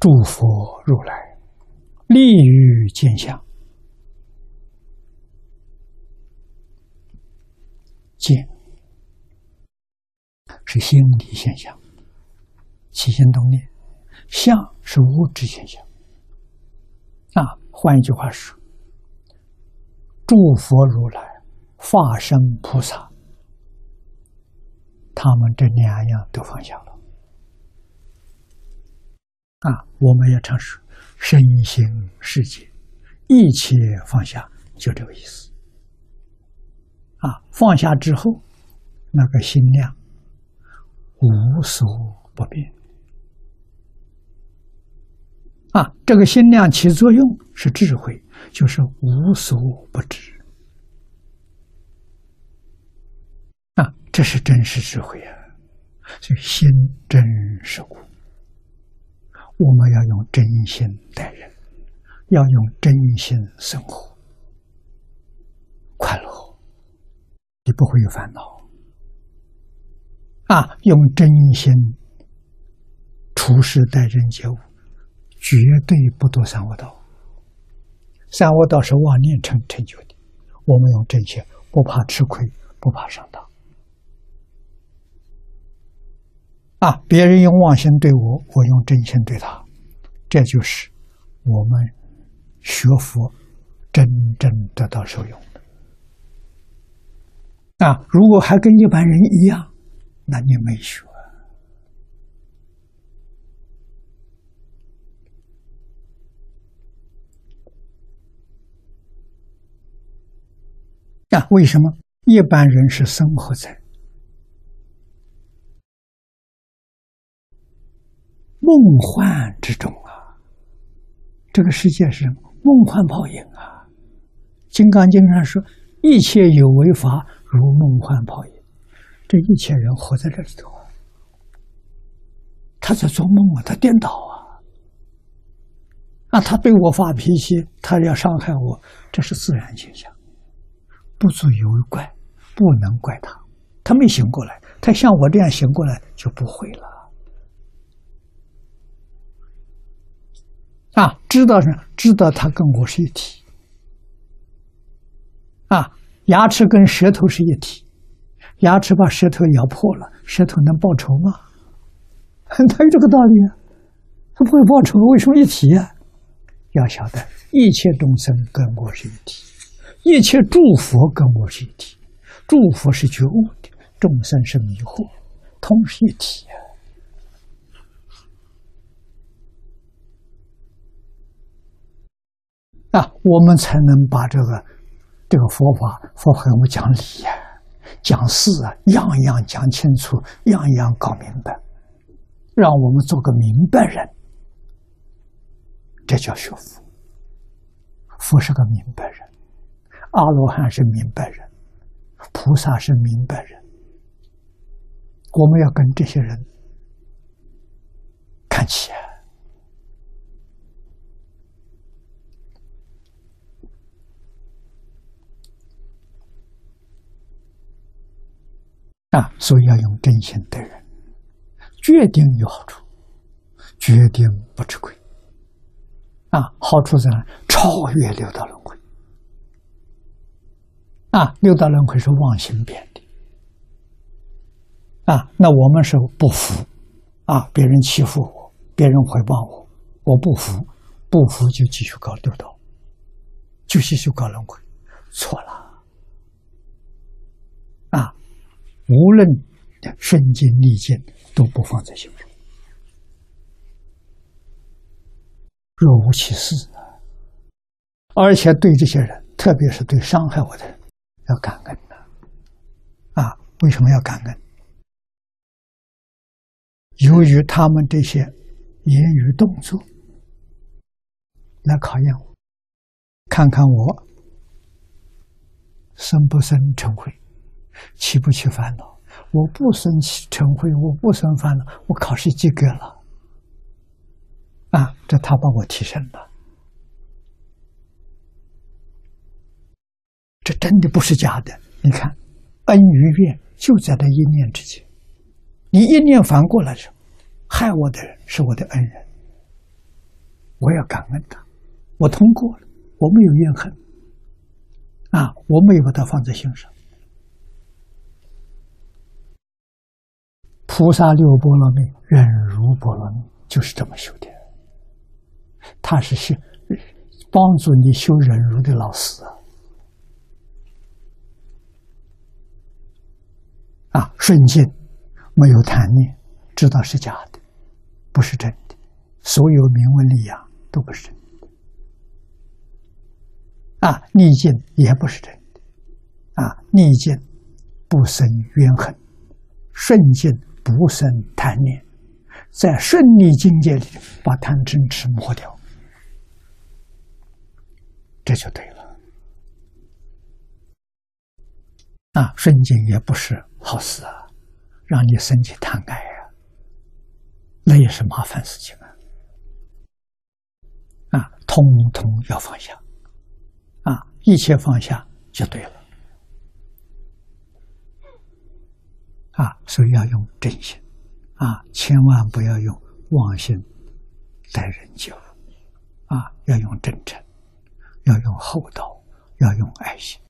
诸佛如来利于见相，见是心理现象，起心动念；相是物质现象。啊，换一句话说，诸佛如来、化身菩萨，他们这两样都放下。啊，我们要常说身心世界，一切放下，就这个意思。啊，放下之后，那个心量无所不变。啊，这个心量起作用是智慧，就是无所不知。啊，这是真实智慧啊！所以心真实故。我们要用真心待人，要用真心生活，快乐，你不会有烦恼。啊，用真心处事待人接物，绝对不读三恶道。三恶道是妄念成成就的，我们用真心，不怕吃亏，不怕上当。啊！别人用妄心对我，我用真心对他，这就是我们学佛真正得到受用的。啊！如果还跟一般人一样，那你没学。啊！为什么一般人是生活在？梦幻之中啊，这个世界是梦幻泡影啊。《金刚经》上说：“一切有为法，如梦幻泡影。”这一切人活在这里头，他在做梦啊，他颠倒啊。啊，他对我发脾气，他要伤害我，这是自然现象，不足以为怪，不能怪他。他没醒过来，他像我这样醒过来就不会了。啊，知道是知道，它跟我是一体。啊，牙齿跟舌头是一体，牙齿把舌头咬破了，舌头能报仇吗？他有这个道理啊，他不会报仇，为什么一体啊？要晓得，一切众生跟我是一体，一切诸佛跟我是一体，诸佛是觉悟的，众生是迷惑，同是一体啊。啊，我们才能把这个这个佛法佛法给我们讲理呀，讲事啊，样样讲清楚，样样搞明白，让我们做个明白人。这叫学佛。佛是个明白人，阿罗汉是明白人，菩萨是明白人。我们要跟这些人看齐。啊，啊所以要用真心待人，决定有好处，决定不吃亏。啊，好处在哪？超越六道轮回。啊，六道轮回是妄心变的。啊，那我们是不服，啊，别人欺负我，别人诽谤我，我不服，不服就继续搞六道，就继续搞轮回，错了。无论顺境逆境，都不放在心上，若无其事啊！而且对这些人，特别是对伤害我的人，要感恩的啊！为什么要感恩？由于他们这些言语动作来考验我，看看我生不生成慧。起不起烦恼？我不生起嗔恚，我不生烦恼，我考试及格了。啊，这他把我提升了，这真的不是假的。你看，恩与怨就在这一念之间。你一念反过来时，害我的人是我的恩人，我要感恩他，我通过了，我没有怨恨，啊，我没有把它放在心上。菩萨六波罗蜜，忍辱波罗蜜，就是这么修的。他是修帮助你修忍辱的老师啊！啊，顺境没有贪念，知道是假的，不是真的。所有名闻利养都不是真的。啊，逆境也不是真的。啊，逆境不生怨恨，顺境。不生贪念，在顺利境界里把贪嗔痴磨掉，这就对了。啊，顺境也不是好事啊，让你升起贪爱啊，那也是麻烦事情啊。啊，通通要放下，啊，一切放下就对了。啊，所以要用真心，啊，千万不要用妄心待人接物，啊，要用真诚，要用厚道，要用爱心。